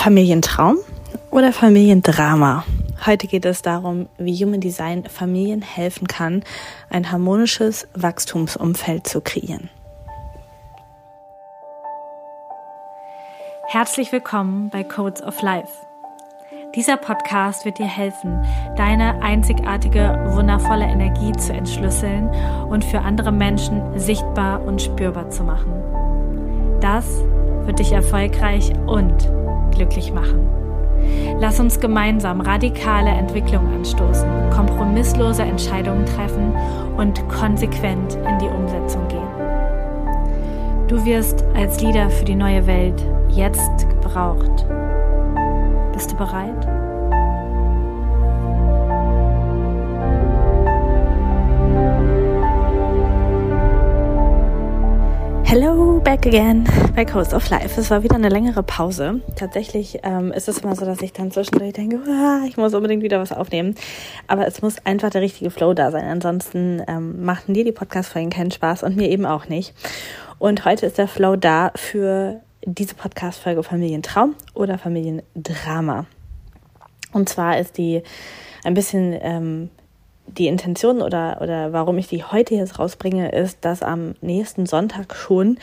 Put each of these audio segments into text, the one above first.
Familientraum oder Familiendrama? Heute geht es darum, wie Human Design Familien helfen kann, ein harmonisches Wachstumsumfeld zu kreieren. Herzlich willkommen bei Codes of Life. Dieser Podcast wird dir helfen, deine einzigartige, wundervolle Energie zu entschlüsseln und für andere Menschen sichtbar und spürbar zu machen. Das wird dich erfolgreich und glücklich machen. Lass uns gemeinsam radikale Entwicklung anstoßen, kompromisslose Entscheidungen treffen und konsequent in die Umsetzung gehen. Du wirst als Leader für die neue Welt jetzt gebraucht. Bist du bereit? Hello, back again bei Coast of Life. Es war wieder eine längere Pause. Tatsächlich ähm, ist es immer so, dass ich dann zwischendurch denke, ah, ich muss unbedingt wieder was aufnehmen. Aber es muss einfach der richtige Flow da sein. Ansonsten ähm, machten dir die Podcast-Folgen keinen Spaß und mir eben auch nicht. Und heute ist der Flow da für diese Podcast-Folge Familientraum oder Familiendrama. Und zwar ist die ein bisschen ähm, die Intention oder, oder warum ich die heute jetzt rausbringe, ist, dass am nächsten Sonntag schon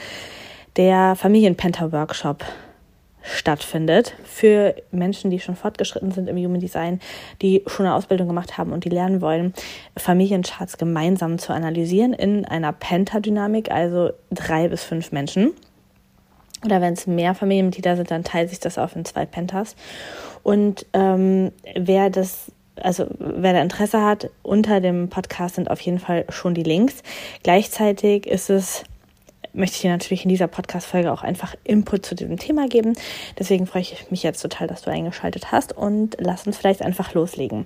der Familienpenta-Workshop stattfindet für Menschen, die schon fortgeschritten sind im Human Design, die schon eine Ausbildung gemacht haben und die lernen wollen, Familiencharts gemeinsam zu analysieren in einer Penta-Dynamik, also drei bis fünf Menschen. Oder wenn es mehr Familienmitglieder sind, dann teilt sich das auf in zwei Pentas. Und ähm, wer das also wer da Interesse hat, unter dem Podcast sind auf jeden Fall schon die Links. Gleichzeitig ist es möchte ich dir natürlich in dieser Podcast-Folge auch einfach Input zu diesem Thema geben. Deswegen freue ich mich jetzt total, dass du eingeschaltet hast und lass uns vielleicht einfach loslegen.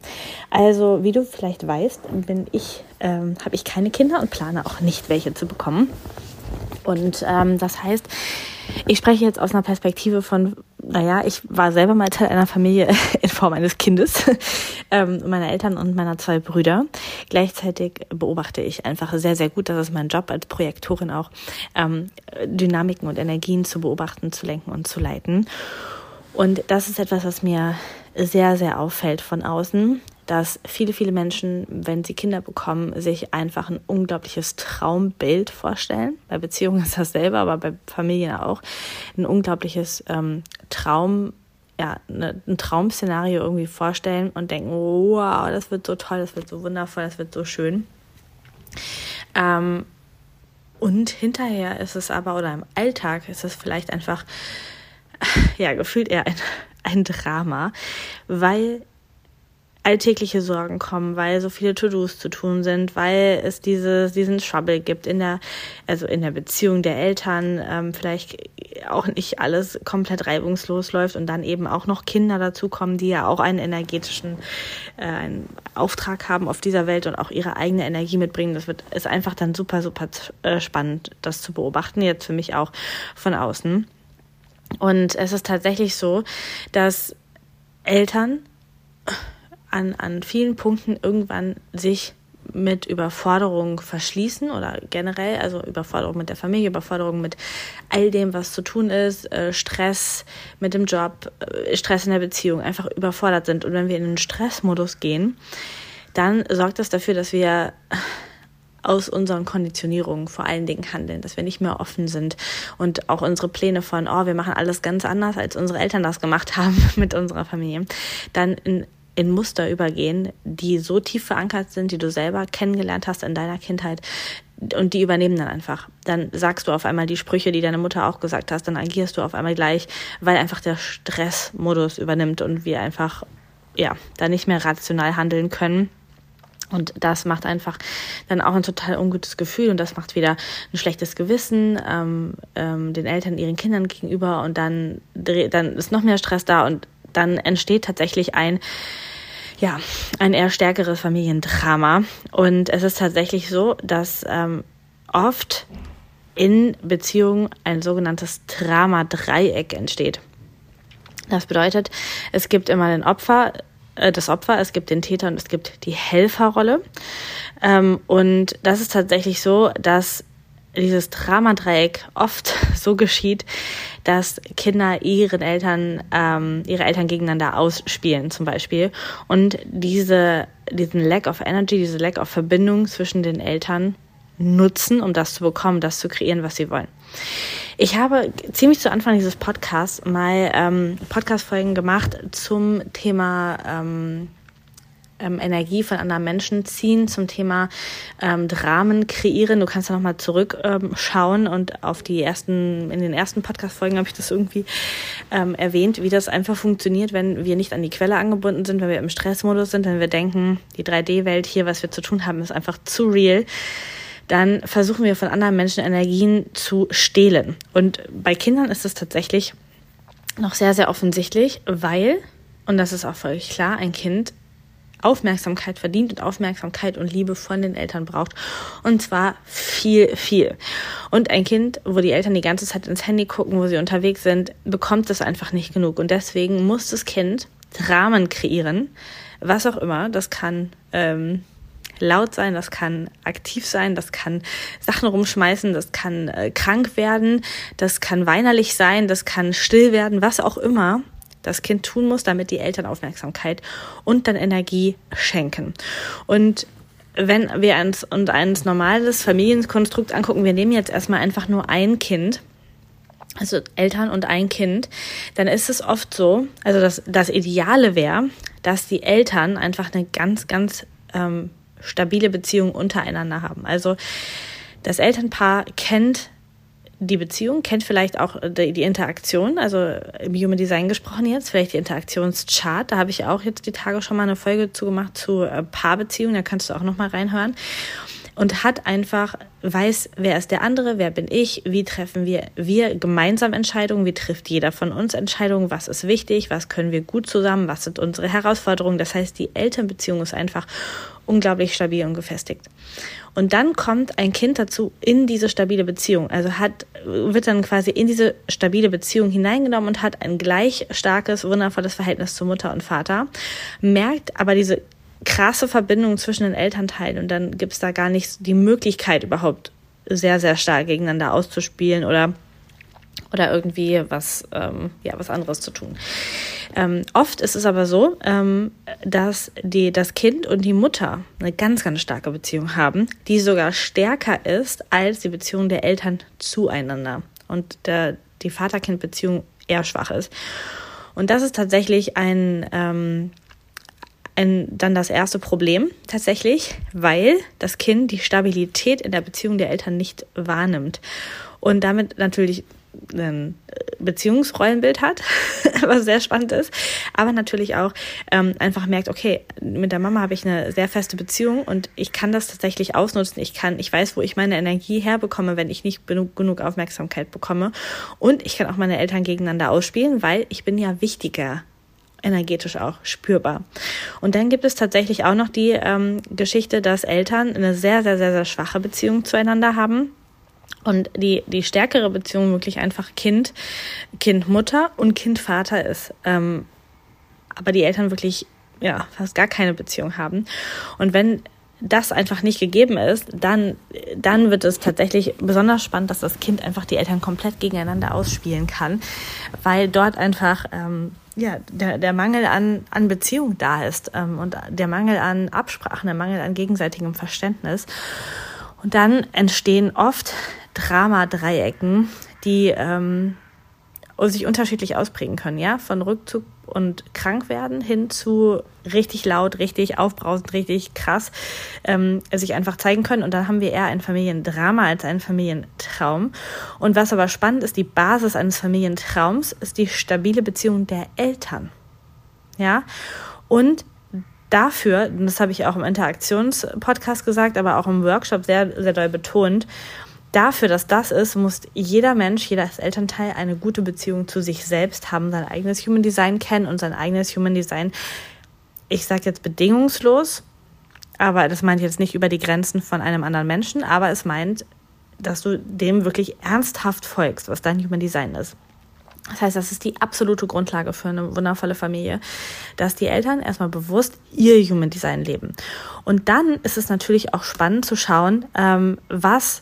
Also, wie du vielleicht weißt, bin ich, ähm, habe ich keine Kinder und plane auch nicht welche zu bekommen. Und ähm, das heißt, ich spreche jetzt aus einer Perspektive von, naja, ich war selber mal Teil einer Familie in Form eines Kindes, ähm, meiner Eltern und meiner zwei Brüder. Gleichzeitig beobachte ich einfach sehr, sehr gut, das ist mein Job als Projektorin auch, ähm, Dynamiken und Energien zu beobachten, zu lenken und zu leiten. Und das ist etwas, was mir sehr, sehr auffällt von außen, dass viele, viele Menschen, wenn sie Kinder bekommen, sich einfach ein unglaubliches Traumbild vorstellen. Bei Beziehungen ist das selber, aber bei Familien auch. Ein unglaubliches ähm, Traum, ja, ne, ein Traumszenario irgendwie vorstellen und denken, wow, das wird so toll, das wird so wundervoll, das wird so schön. Ähm, und hinterher ist es aber, oder im Alltag ist es vielleicht einfach, ja, gefühlt eher ein, ein Drama, weil alltägliche Sorgen kommen, weil so viele To-Dos zu tun sind, weil es diese, diesen Trouble gibt in der, also in der Beziehung der Eltern, ähm, vielleicht auch nicht alles komplett reibungslos läuft und dann eben auch noch Kinder dazukommen, die ja auch einen energetischen äh, einen Auftrag haben auf dieser Welt und auch ihre eigene Energie mitbringen. Das wird ist einfach dann super, super äh, spannend, das zu beobachten, jetzt für mich auch von außen. Und es ist tatsächlich so, dass Eltern an, an vielen Punkten irgendwann sich mit Überforderung verschließen oder generell, also Überforderung mit der Familie, Überforderung mit all dem, was zu tun ist, äh, Stress mit dem Job, äh, Stress in der Beziehung, einfach überfordert sind. Und wenn wir in den Stressmodus gehen, dann sorgt das dafür, dass wir aus unseren Konditionierungen vor allen Dingen handeln, dass wir nicht mehr offen sind und auch unsere Pläne von, oh, wir machen alles ganz anders, als unsere Eltern das gemacht haben mit unserer Familie, dann in in Muster übergehen, die so tief verankert sind, die du selber kennengelernt hast in deiner Kindheit. Und die übernehmen dann einfach. Dann sagst du auf einmal die Sprüche, die deine Mutter auch gesagt hast, dann agierst du auf einmal gleich, weil einfach der Stressmodus übernimmt und wir einfach, ja, da nicht mehr rational handeln können. Und das macht einfach dann auch ein total ungutes Gefühl und das macht wieder ein schlechtes Gewissen ähm, ähm, den Eltern, ihren Kindern gegenüber und dann, dann ist noch mehr Stress da und dann entsteht tatsächlich ein ja, ein eher stärkeres Familiendrama. Und es ist tatsächlich so, dass ähm, oft in Beziehungen ein sogenanntes Drama-Dreieck entsteht. Das bedeutet, es gibt immer den Opfer, äh, das Opfer, es gibt den Täter und es gibt die Helferrolle. Ähm, und das ist tatsächlich so, dass dieses Dramadreieck oft so geschieht, dass Kinder ihren Eltern, ähm, ihre Eltern gegeneinander ausspielen zum Beispiel und diese, diesen Lack of Energy, diese Lack of Verbindung zwischen den Eltern nutzen, um das zu bekommen, das zu kreieren, was sie wollen. Ich habe ziemlich zu Anfang dieses Podcasts mal ähm, Podcast-Folgen gemacht zum Thema ähm, ähm, Energie von anderen Menschen ziehen, zum Thema ähm, Dramen kreieren. Du kannst da nochmal zurückschauen ähm, und auf die ersten, in den ersten Podcast-Folgen habe ich das irgendwie ähm, erwähnt, wie das einfach funktioniert, wenn wir nicht an die Quelle angebunden sind, wenn wir im Stressmodus sind, wenn wir denken, die 3D-Welt hier, was wir zu tun haben, ist einfach zu real dann versuchen wir von anderen Menschen Energien zu stehlen. Und bei Kindern ist es tatsächlich noch sehr, sehr offensichtlich, weil, und das ist auch völlig klar, ein Kind Aufmerksamkeit verdient und Aufmerksamkeit und Liebe von den Eltern braucht. Und zwar viel, viel. Und ein Kind, wo die Eltern die ganze Zeit ins Handy gucken, wo sie unterwegs sind, bekommt das einfach nicht genug. Und deswegen muss das Kind Dramen kreieren, was auch immer. Das kann ähm, laut sein, das kann aktiv sein, das kann Sachen rumschmeißen, das kann äh, krank werden, das kann weinerlich sein, das kann still werden, was auch immer das Kind tun muss, damit die Eltern Aufmerksamkeit und dann Energie schenken. Und wenn wir uns, uns ein normales Familienkonstrukt angucken, wir nehmen jetzt erstmal einfach nur ein Kind, also Eltern und ein Kind, dann ist es oft so, also das, das Ideale wäre, dass die Eltern einfach eine ganz, ganz ähm, stabile Beziehung untereinander haben. Also das Elternpaar kennt die Beziehung, kennt vielleicht auch die, die, Interaktion, also im Human Design gesprochen jetzt, vielleicht die Interaktionschart. Da habe ich auch jetzt die Tage schon mal eine Folge zu äh, Paarbeziehungen, da kannst du auch noch mal reinhören. Und hat einfach, weiß, wer ist der andere, wer bin ich, wie treffen wir, wir gemeinsam Entscheidungen, wie trifft jeder von uns Entscheidungen, was ist wichtig, was können wir gut zusammen, was sind unsere Herausforderungen. Das heißt, die Elternbeziehung ist einfach unglaublich stabil und gefestigt. Und dann kommt ein Kind dazu in diese stabile Beziehung. Also hat, wird dann quasi in diese stabile Beziehung hineingenommen und hat ein gleich starkes, wundervolles Verhältnis zu Mutter und Vater, merkt aber diese krasse Verbindung zwischen den Elternteilen und dann gibt es da gar nicht die Möglichkeit überhaupt sehr, sehr stark gegeneinander auszuspielen oder oder irgendwie was, ähm, ja, was anderes zu tun. Ähm, oft ist es aber so, ähm, dass die, das Kind und die Mutter eine ganz, ganz starke Beziehung haben, die sogar stärker ist als die Beziehung der Eltern zueinander und der, die Vater-Kind-Beziehung eher schwach ist. Und das ist tatsächlich ein, ähm, ein, dann das erste Problem tatsächlich, weil das Kind die Stabilität in der Beziehung der Eltern nicht wahrnimmt und damit natürlich ein Beziehungsrollenbild hat, was sehr spannend ist, aber natürlich auch ähm, einfach merkt, okay, mit der Mama habe ich eine sehr feste Beziehung und ich kann das tatsächlich ausnutzen. Ich kann, ich weiß, wo ich meine Energie herbekomme, wenn ich nicht genug, genug Aufmerksamkeit bekomme und ich kann auch meine Eltern gegeneinander ausspielen, weil ich bin ja wichtiger energetisch auch spürbar. Und dann gibt es tatsächlich auch noch die ähm, Geschichte, dass Eltern eine sehr, sehr, sehr, sehr schwache Beziehung zueinander haben und die, die stärkere Beziehung wirklich einfach Kind, Kind-Mutter und Kind-Vater ist. Ähm, aber die Eltern wirklich, ja, fast gar keine Beziehung haben. Und wenn das einfach nicht gegeben ist, dann, dann wird es tatsächlich besonders spannend, dass das Kind einfach die Eltern komplett gegeneinander ausspielen kann, weil dort einfach ähm, ja, der, der Mangel an, an Beziehung da ist ähm, und der Mangel an Absprachen, der Mangel an gegenseitigem Verständnis. Und dann entstehen oft Drama-Dreiecken, die ähm, sich unterschiedlich ausprägen können, ja, von Rückzug und krank werden hin zu richtig laut, richtig aufbrausend, richtig krass ähm, sich einfach zeigen können. Und dann haben wir eher ein Familiendrama als einen Familientraum. Und was aber spannend ist, die Basis eines Familientraums ist die stabile Beziehung der Eltern. Ja, und dafür, und das habe ich auch im Interaktionspodcast gesagt, aber auch im Workshop sehr, sehr doll betont, dafür, dass das ist, muss jeder Mensch, jedes Elternteil eine gute Beziehung zu sich selbst haben, sein eigenes Human Design kennen und sein eigenes Human Design, ich sage jetzt bedingungslos, aber das meint jetzt nicht über die Grenzen von einem anderen Menschen, aber es meint, dass du dem wirklich ernsthaft folgst, was dein Human Design ist. Das heißt, das ist die absolute Grundlage für eine wundervolle Familie, dass die Eltern erstmal bewusst ihr Human Design leben. Und dann ist es natürlich auch spannend zu schauen, ähm, was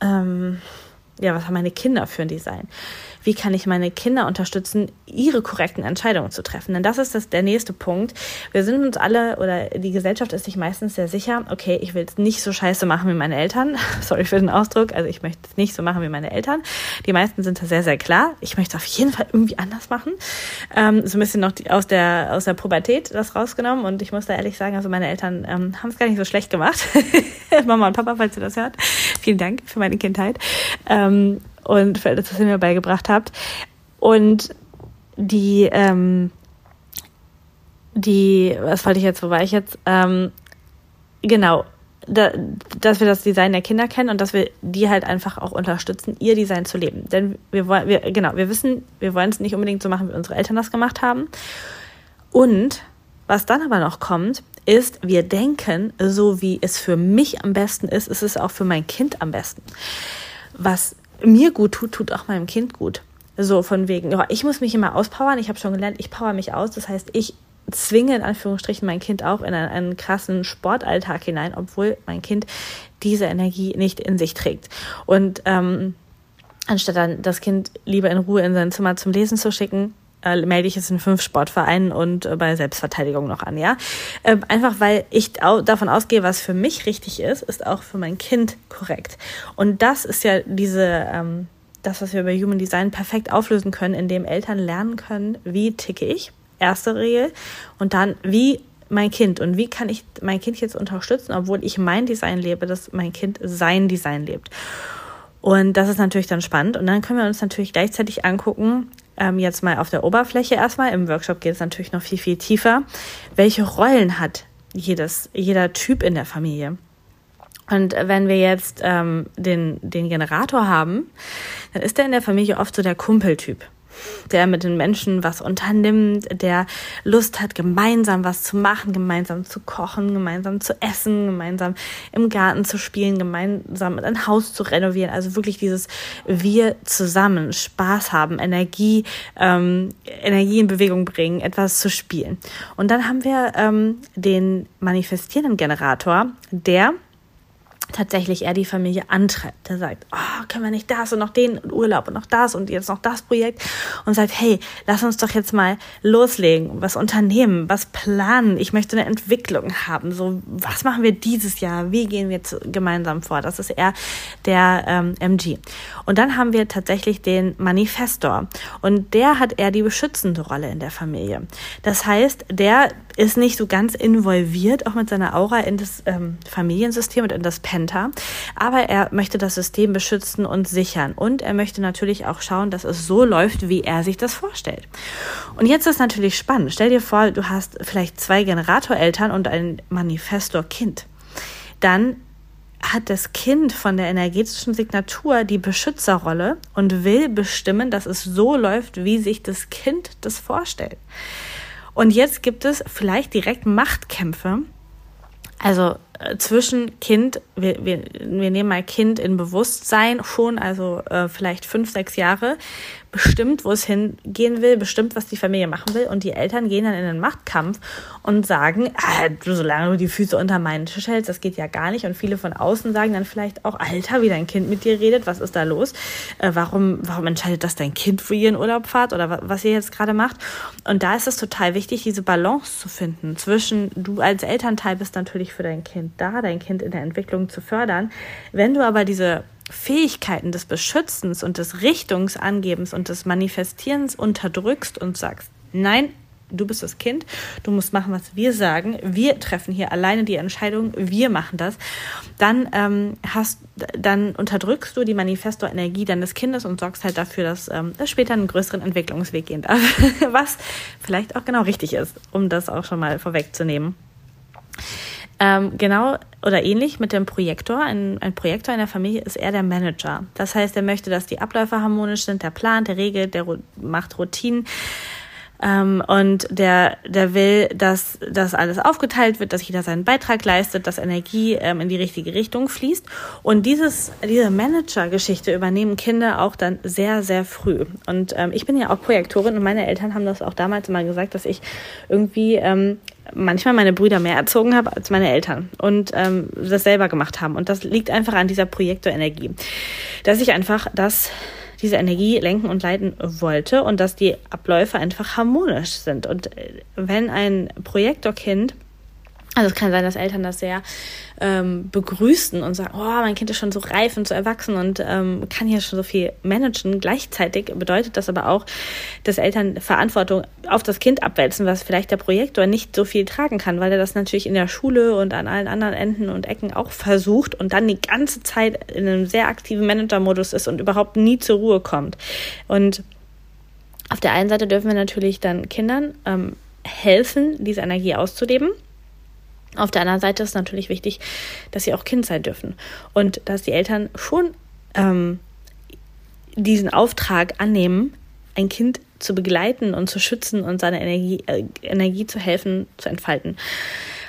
ähm, ja, was haben meine Kinder für ein Design? Wie kann ich meine Kinder unterstützen, ihre korrekten Entscheidungen zu treffen. Denn das ist das, der nächste Punkt. Wir sind uns alle oder die Gesellschaft ist sich meistens sehr sicher, okay, ich will es nicht so scheiße machen wie meine Eltern. Sorry für den Ausdruck, also ich möchte es nicht so machen wie meine Eltern. Die meisten sind da sehr, sehr klar. Ich möchte es auf jeden Fall irgendwie anders machen. Ähm, so ein bisschen noch die, aus, der, aus der Pubertät das rausgenommen und ich muss da ehrlich sagen, also meine Eltern ähm, haben es gar nicht so schlecht gemacht. Mama und Papa, falls ihr das hört, vielen Dank für meine Kindheit. Ähm, und für alles, was ihr mir beigebracht habt. Und die, ähm, die, was wollte ich jetzt, wo war ich jetzt? Ähm, genau, da, dass wir das Design der Kinder kennen und dass wir die halt einfach auch unterstützen, ihr Design zu leben. Denn wir wollen, wir, genau, wir wissen, wir wollen es nicht unbedingt so machen, wie unsere Eltern das gemacht haben. Und was dann aber noch kommt, ist, wir denken, so wie es für mich am besten ist, ist es auch für mein Kind am besten. Was mir gut tut, tut auch meinem Kind gut. So von wegen, ja, ich muss mich immer auspowern. Ich habe schon gelernt, ich power mich aus. Das heißt, ich zwinge in Anführungsstrichen mein Kind auch in einen, einen krassen Sportalltag hinein, obwohl mein Kind diese Energie nicht in sich trägt. Und ähm, anstatt dann das Kind lieber in Ruhe in sein Zimmer zum Lesen zu schicken, äh, melde ich es in fünf Sportvereinen und äh, bei Selbstverteidigung noch an, ja. Ähm, einfach weil ich au davon ausgehe, was für mich richtig ist, ist auch für mein Kind korrekt. Und das ist ja diese, ähm, das, was wir bei Human Design perfekt auflösen können, indem Eltern lernen können, wie ticke ich, erste Regel, und dann, wie mein Kind und wie kann ich mein Kind jetzt unterstützen, obwohl ich mein Design lebe, dass mein Kind sein Design lebt. Und das ist natürlich dann spannend. Und dann können wir uns natürlich gleichzeitig angucken, ähm, jetzt mal auf der Oberfläche erstmal. Im Workshop geht es natürlich noch viel, viel tiefer. Welche Rollen hat jedes, jeder Typ in der Familie? Und wenn wir jetzt ähm, den, den Generator haben, dann ist er in der Familie oft so der Kumpeltyp der mit den Menschen was unternimmt, der Lust hat, gemeinsam was zu machen, gemeinsam zu kochen, gemeinsam zu essen, gemeinsam im Garten zu spielen, gemeinsam ein Haus zu renovieren. Also wirklich dieses Wir zusammen Spaß haben, Energie, ähm, Energie in Bewegung bringen, etwas zu spielen. Und dann haben wir ähm, den manifestierenden Generator, der tatsächlich er die Familie antreibt. Der sagt, oh, können wir nicht das und noch den Urlaub und noch das und jetzt noch das Projekt und sagt, hey, lass uns doch jetzt mal loslegen, was unternehmen, was planen. Ich möchte eine Entwicklung haben. So, was machen wir dieses Jahr? Wie gehen wir gemeinsam vor? Das ist eher der ähm, MG. Und dann haben wir tatsächlich den Manifestor und der hat eher die beschützende Rolle in der Familie. Das heißt, der ist nicht so ganz involviert, auch mit seiner Aura in das ähm, Familiensystem und in das Penta. Aber er möchte das System beschützen und sichern. Und er möchte natürlich auch schauen, dass es so läuft, wie er sich das vorstellt. Und jetzt ist natürlich spannend. Stell dir vor, du hast vielleicht zwei Generatoreltern und ein Manifestor-Kind. Dann hat das Kind von der energetischen Signatur die Beschützerrolle und will bestimmen, dass es so läuft, wie sich das Kind das vorstellt. Und jetzt gibt es vielleicht direkt Machtkämpfe. Also zwischen Kind, wir, wir, wir nehmen mal Kind in Bewusstsein schon, also äh, vielleicht fünf, sechs Jahre, bestimmt, wo es hingehen will, bestimmt, was die Familie machen will. Und die Eltern gehen dann in den Machtkampf und sagen, ah, solange du die Füße unter meinen Tisch hältst, das geht ja gar nicht. Und viele von außen sagen dann vielleicht auch, Alter, wie dein Kind mit dir redet, was ist da los? Äh, warum, warum entscheidet das dein Kind, wo ihr in Urlaub fahrt oder was ihr jetzt gerade macht? Und da ist es total wichtig, diese Balance zu finden zwischen, du als Elternteil bist natürlich für dein Kind da, dein Kind in der Entwicklung zu fördern. Wenn du aber diese Fähigkeiten des Beschützens und des Richtungsangebens und des Manifestierens unterdrückst und sagst, nein, du bist das Kind, du musst machen, was wir sagen, wir treffen hier alleine die Entscheidung, wir machen das, dann ähm, hast, dann unterdrückst du die Manifesto-Energie deines Kindes und sorgst halt dafür, dass ähm, es später einen größeren Entwicklungsweg gehen darf, was vielleicht auch genau richtig ist, um das auch schon mal vorwegzunehmen. Ähm, genau oder ähnlich mit dem Projektor. Ein, ein Projektor in der Familie ist eher der Manager. Das heißt, er möchte, dass die Abläufe harmonisch sind, der plant, der regelt, der macht Routinen. Ähm, und der, der will, dass das alles aufgeteilt wird, dass jeder seinen Beitrag leistet, dass Energie ähm, in die richtige Richtung fließt. Und dieses, diese Manager-Geschichte übernehmen Kinder auch dann sehr, sehr früh. Und ähm, ich bin ja auch Projektorin und meine Eltern haben das auch damals mal gesagt, dass ich irgendwie ähm, manchmal meine Brüder mehr erzogen habe als meine Eltern und ähm, das selber gemacht haben. Und das liegt einfach an dieser Projektorenergie. Dass ich einfach das diese Energie lenken und leiten wollte und dass die Abläufe einfach harmonisch sind. Und äh, wenn ein Projektorkind also es kann sein, dass Eltern das sehr ähm, begrüßen und sagen, oh, mein Kind ist schon so reif und so erwachsen und ähm, kann hier schon so viel managen. Gleichzeitig bedeutet das aber auch, dass Eltern Verantwortung auf das Kind abwälzen, was vielleicht der Projektor nicht so viel tragen kann, weil er das natürlich in der Schule und an allen anderen Enden und Ecken auch versucht und dann die ganze Zeit in einem sehr aktiven Manager-Modus ist und überhaupt nie zur Ruhe kommt. Und auf der einen Seite dürfen wir natürlich dann Kindern ähm, helfen, diese Energie auszuleben auf der anderen Seite ist natürlich wichtig, dass sie auch Kind sein dürfen und dass die Eltern schon ähm, diesen Auftrag annehmen, ein Kind zu begleiten und zu schützen und seine Energie, äh, Energie zu helfen, zu entfalten.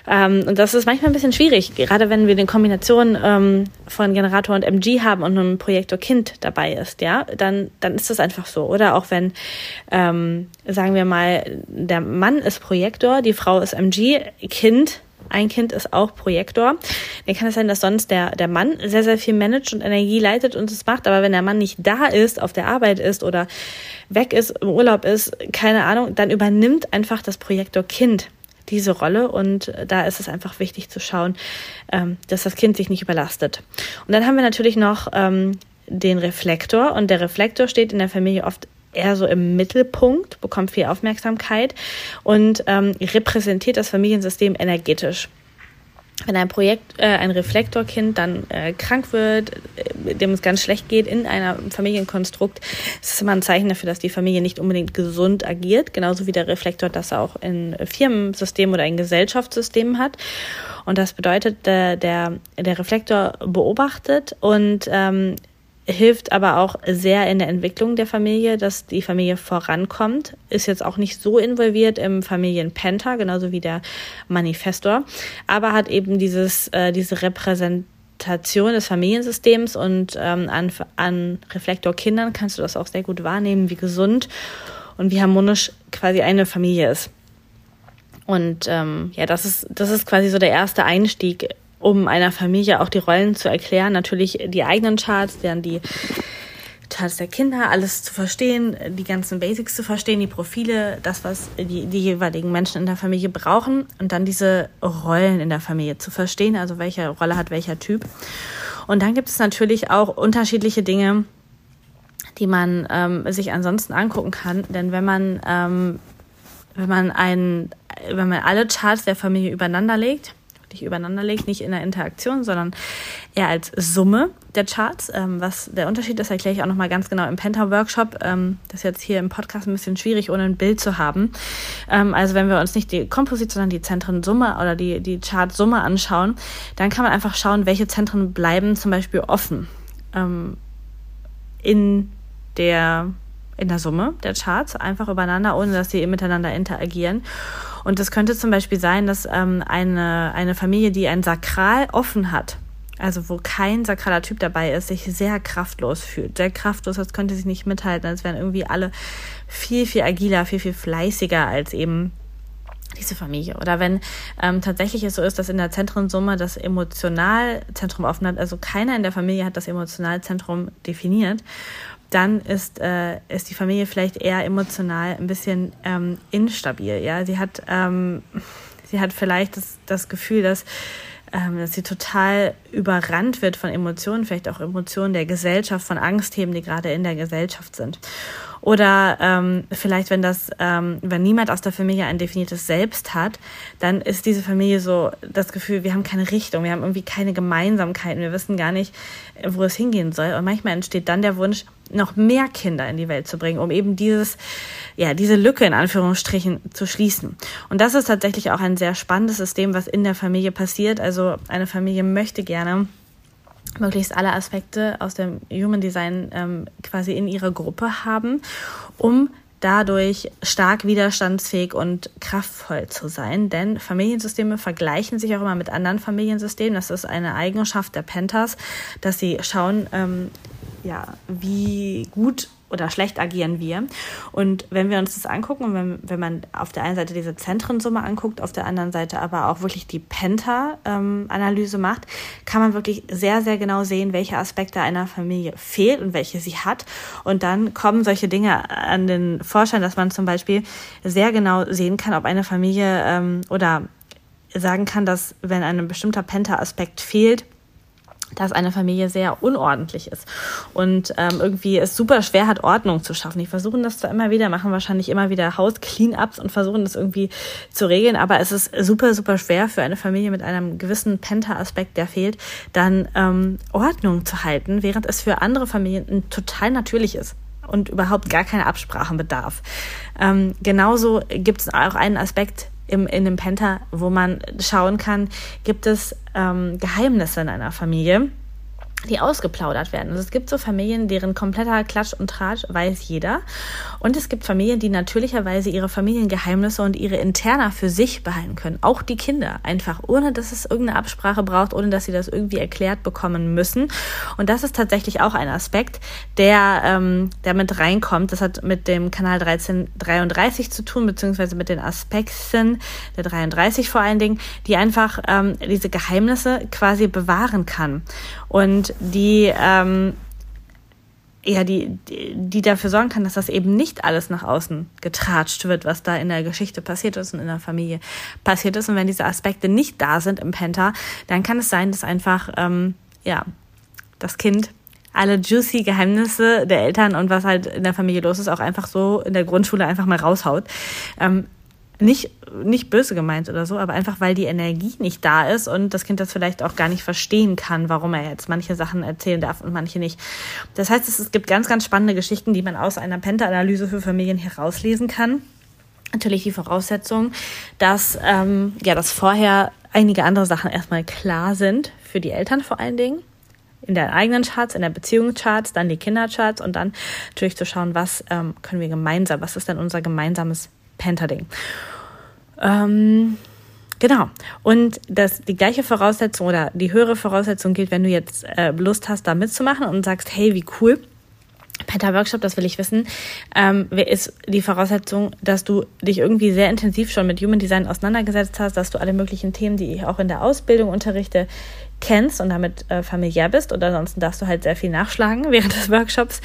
Ähm, und das ist manchmal ein bisschen schwierig, gerade wenn wir eine Kombination ähm, von Generator und MG haben und ein Projektor Kind dabei ist, ja, dann, dann ist das einfach so. Oder auch wenn, ähm, sagen wir mal, der Mann ist Projektor, die Frau ist MG, Kind ein Kind ist auch Projektor. Dann kann es sein, dass sonst der, der Mann sehr, sehr viel managt und Energie leitet und es macht. Aber wenn der Mann nicht da ist, auf der Arbeit ist oder weg ist, im Urlaub ist, keine Ahnung, dann übernimmt einfach das Projektor Kind diese Rolle und da ist es einfach wichtig zu schauen, ähm, dass das Kind sich nicht überlastet. Und dann haben wir natürlich noch ähm, den Reflektor und der Reflektor steht in der Familie oft eher so im Mittelpunkt, bekommt viel Aufmerksamkeit und ähm, repräsentiert das Familiensystem energetisch. Wenn ein Projekt, äh, ein Reflektorkind dann äh, krank wird, äh, dem es ganz schlecht geht in einem Familienkonstrukt, ist es immer ein Zeichen dafür, dass die Familie nicht unbedingt gesund agiert, genauso wie der Reflektor das auch in Firmensystemen oder in Gesellschaftssystemen hat. Und das bedeutet, äh, der, der Reflektor beobachtet und ähm, hilft aber auch sehr in der Entwicklung der Familie, dass die Familie vorankommt. Ist jetzt auch nicht so involviert im Familienpenta, genauso wie der Manifestor, aber hat eben dieses, äh, diese Repräsentation des Familiensystems und ähm, an, an Reflektorkindern kannst du das auch sehr gut wahrnehmen, wie gesund und wie harmonisch quasi eine Familie ist. Und ähm, ja, das ist, das ist quasi so der erste Einstieg um einer Familie auch die Rollen zu erklären. Natürlich die eigenen Charts, dann die Charts der Kinder, alles zu verstehen, die ganzen Basics zu verstehen, die Profile, das, was die, die jeweiligen Menschen in der Familie brauchen und dann diese Rollen in der Familie zu verstehen, also welche Rolle hat welcher Typ. Und dann gibt es natürlich auch unterschiedliche Dinge, die man ähm, sich ansonsten angucken kann. Denn wenn man, ähm, wenn man einen, wenn man alle Charts der Familie übereinander legt, wirklich übereinander legt, nicht in der Interaktion, sondern eher als Summe der Charts. Ähm, was der Unterschied ist, erkläre ich auch nochmal ganz genau im Penta-Workshop. Ähm, das ist jetzt hier im Podcast ein bisschen schwierig, ohne ein Bild zu haben. Ähm, also wenn wir uns nicht die Komposit, sondern die Zentrensumme oder die, die Chart-Summe anschauen, dann kann man einfach schauen, welche Zentren bleiben zum Beispiel offen ähm, in der in der Summe der Charts, einfach übereinander, ohne dass sie miteinander interagieren. Und das könnte zum Beispiel sein, dass ähm, eine, eine Familie, die ein Sakral offen hat, also wo kein sakraler Typ dabei ist, sich sehr kraftlos fühlt. Sehr kraftlos, als könnte sich nicht mithalten, als wären irgendwie alle viel, viel agiler, viel, viel fleißiger als eben diese Familie. Oder wenn ähm, tatsächlich es so ist, dass in der Zentrensumme das Emotionalzentrum offen hat, also keiner in der Familie hat das Emotionalzentrum definiert dann ist, äh, ist die Familie vielleicht eher emotional ein bisschen ähm, instabil. Ja, sie hat, ähm, sie hat vielleicht das, das Gefühl, dass, ähm, dass sie total überrannt wird von Emotionen, vielleicht auch Emotionen der Gesellschaft, von Angstthemen, die gerade in der Gesellschaft sind. Oder ähm, vielleicht, wenn das, ähm, wenn niemand aus der Familie ein definiertes Selbst hat, dann ist diese Familie so das Gefühl, wir haben keine Richtung, wir haben irgendwie keine Gemeinsamkeiten, wir wissen gar nicht, wo es hingehen soll. Und manchmal entsteht dann der Wunsch, noch mehr Kinder in die Welt zu bringen, um eben dieses, ja, diese Lücke in Anführungsstrichen zu schließen. Und das ist tatsächlich auch ein sehr spannendes System, was in der Familie passiert. Also eine Familie möchte gerne möglichst alle Aspekte aus dem Human Design ähm, quasi in ihrer Gruppe haben, um dadurch stark widerstandsfähig und kraftvoll zu sein. Denn Familiensysteme vergleichen sich auch immer mit anderen Familiensystemen. Das ist eine Eigenschaft der Pentas, dass sie schauen, ähm, ja, wie gut oder schlecht agieren wir. Und wenn wir uns das angucken, wenn, wenn man auf der einen Seite diese Zentrensumme anguckt, auf der anderen Seite aber auch wirklich die Penta-Analyse ähm, macht, kann man wirklich sehr, sehr genau sehen, welche Aspekte einer Familie fehlt und welche sie hat. Und dann kommen solche Dinge an den Vorschein, dass man zum Beispiel sehr genau sehen kann, ob eine Familie ähm, oder sagen kann, dass wenn ein bestimmter Penta-Aspekt fehlt, dass eine Familie sehr unordentlich ist und ähm, irgendwie es super schwer hat, Ordnung zu schaffen. Die versuchen das zwar immer wieder, machen wahrscheinlich immer wieder Haus-Clean-Ups und versuchen das irgendwie zu regeln, aber es ist super, super schwer für eine Familie mit einem gewissen Penta-Aspekt, der fehlt, dann ähm, Ordnung zu halten, während es für andere Familien total natürlich ist und überhaupt gar keine Absprachen bedarf. Ähm, genauso gibt es auch einen Aspekt, im, in dem Penta, wo man schauen kann, gibt es ähm, Geheimnisse in einer Familie die ausgeplaudert werden. Also es gibt so Familien, deren kompletter Klatsch und Tratsch weiß jeder. Und es gibt Familien, die natürlicherweise ihre Familiengeheimnisse und ihre Interna für sich behalten können. Auch die Kinder. Einfach ohne, dass es irgendeine Absprache braucht, ohne dass sie das irgendwie erklärt bekommen müssen. Und das ist tatsächlich auch ein Aspekt, der, ähm, der mit reinkommt. Das hat mit dem Kanal 1333 zu tun, beziehungsweise mit den Aspekten der 33 vor allen Dingen, die einfach ähm, diese Geheimnisse quasi bewahren kann. Und die ähm, ja, die, die, dafür sorgen kann, dass das eben nicht alles nach außen getratscht wird, was da in der Geschichte passiert ist und in der Familie passiert ist. Und wenn diese Aspekte nicht da sind im Penta, dann kann es sein, dass einfach, ähm, ja, das Kind alle juicy Geheimnisse der Eltern und was halt in der Familie los ist, auch einfach so in der Grundschule einfach mal raushaut. Ähm, nicht, nicht böse gemeint oder so, aber einfach weil die Energie nicht da ist und das Kind das vielleicht auch gar nicht verstehen kann, warum er jetzt manche Sachen erzählen darf und manche nicht. Das heißt, es, gibt ganz, ganz spannende Geschichten, die man aus einer Penta-Analyse für Familien herauslesen kann. Natürlich die Voraussetzung, dass, ähm, ja, dass vorher einige andere Sachen erstmal klar sind, für die Eltern vor allen Dingen in der eigenen Charts, in der Beziehungscharts, dann die Kindercharts und dann natürlich zu schauen, was ähm, können wir gemeinsam, was ist denn unser gemeinsames Penta-Ding. Ähm, genau. Und das, die gleiche Voraussetzung oder die höhere Voraussetzung gilt, wenn du jetzt äh, Lust hast, da mitzumachen und sagst, hey, wie cool. Penta-Workshop, das will ich wissen, ähm, ist die Voraussetzung, dass du dich irgendwie sehr intensiv schon mit Human Design auseinandergesetzt hast, dass du alle möglichen Themen, die ich auch in der Ausbildung unterrichte, kennst und damit äh, familiär bist. Und ansonsten darfst du halt sehr viel nachschlagen während des Workshops.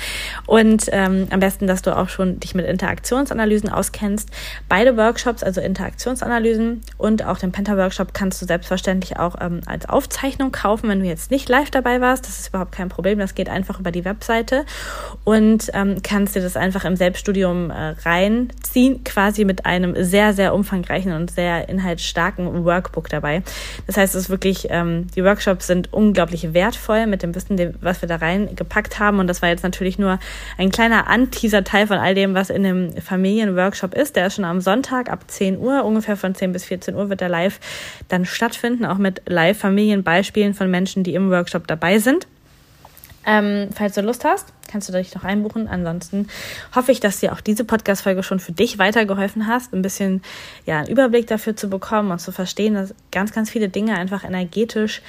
Und ähm, am besten, dass du auch schon dich mit Interaktionsanalysen auskennst. Beide Workshops, also Interaktionsanalysen und auch den Penta-Workshop, kannst du selbstverständlich auch ähm, als Aufzeichnung kaufen, wenn du jetzt nicht live dabei warst. Das ist überhaupt kein Problem. Das geht einfach über die Webseite und ähm, kannst dir das einfach im Selbststudium äh, reinziehen, quasi mit einem sehr, sehr umfangreichen und sehr inhaltsstarken Workbook dabei. Das heißt, es ist wirklich ähm, die Workshops Workshops sind unglaublich wertvoll mit dem Wissen, was wir da reingepackt haben. Und das war jetzt natürlich nur ein kleiner Anteaser-Teil von all dem, was in dem Familienworkshop ist. Der ist schon am Sonntag ab 10 Uhr, ungefähr von 10 bis 14 Uhr wird der live dann stattfinden, auch mit Live-Familienbeispielen von Menschen, die im Workshop dabei sind. Ähm, falls du Lust hast, kannst du dich noch einbuchen. Ansonsten hoffe ich, dass dir auch diese Podcast-Folge schon für dich weitergeholfen hast, ein bisschen ja, einen Überblick dafür zu bekommen und zu verstehen, dass ganz, ganz viele Dinge einfach energetisch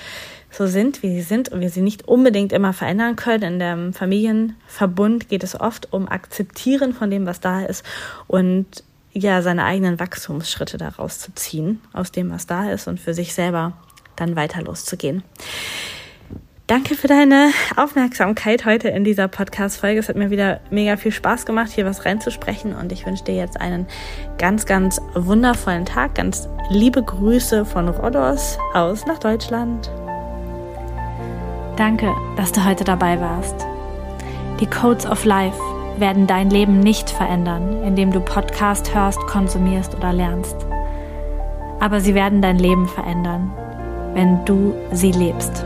so sind, wie sie sind und wir sie nicht unbedingt immer verändern können. In dem Familienverbund geht es oft um Akzeptieren von dem, was da ist und ja, seine eigenen Wachstumsschritte daraus zu ziehen, aus dem, was da ist und für sich selber dann weiter loszugehen. Danke für deine Aufmerksamkeit heute in dieser Podcast-Folge. Es hat mir wieder mega viel Spaß gemacht, hier was reinzusprechen und ich wünsche dir jetzt einen ganz, ganz wundervollen Tag. Ganz liebe Grüße von Rodos aus nach Deutschland. Danke, dass du heute dabei warst. Die Codes of Life werden dein Leben nicht verändern, indem du Podcast hörst, konsumierst oder lernst. Aber sie werden dein Leben verändern, wenn du sie lebst.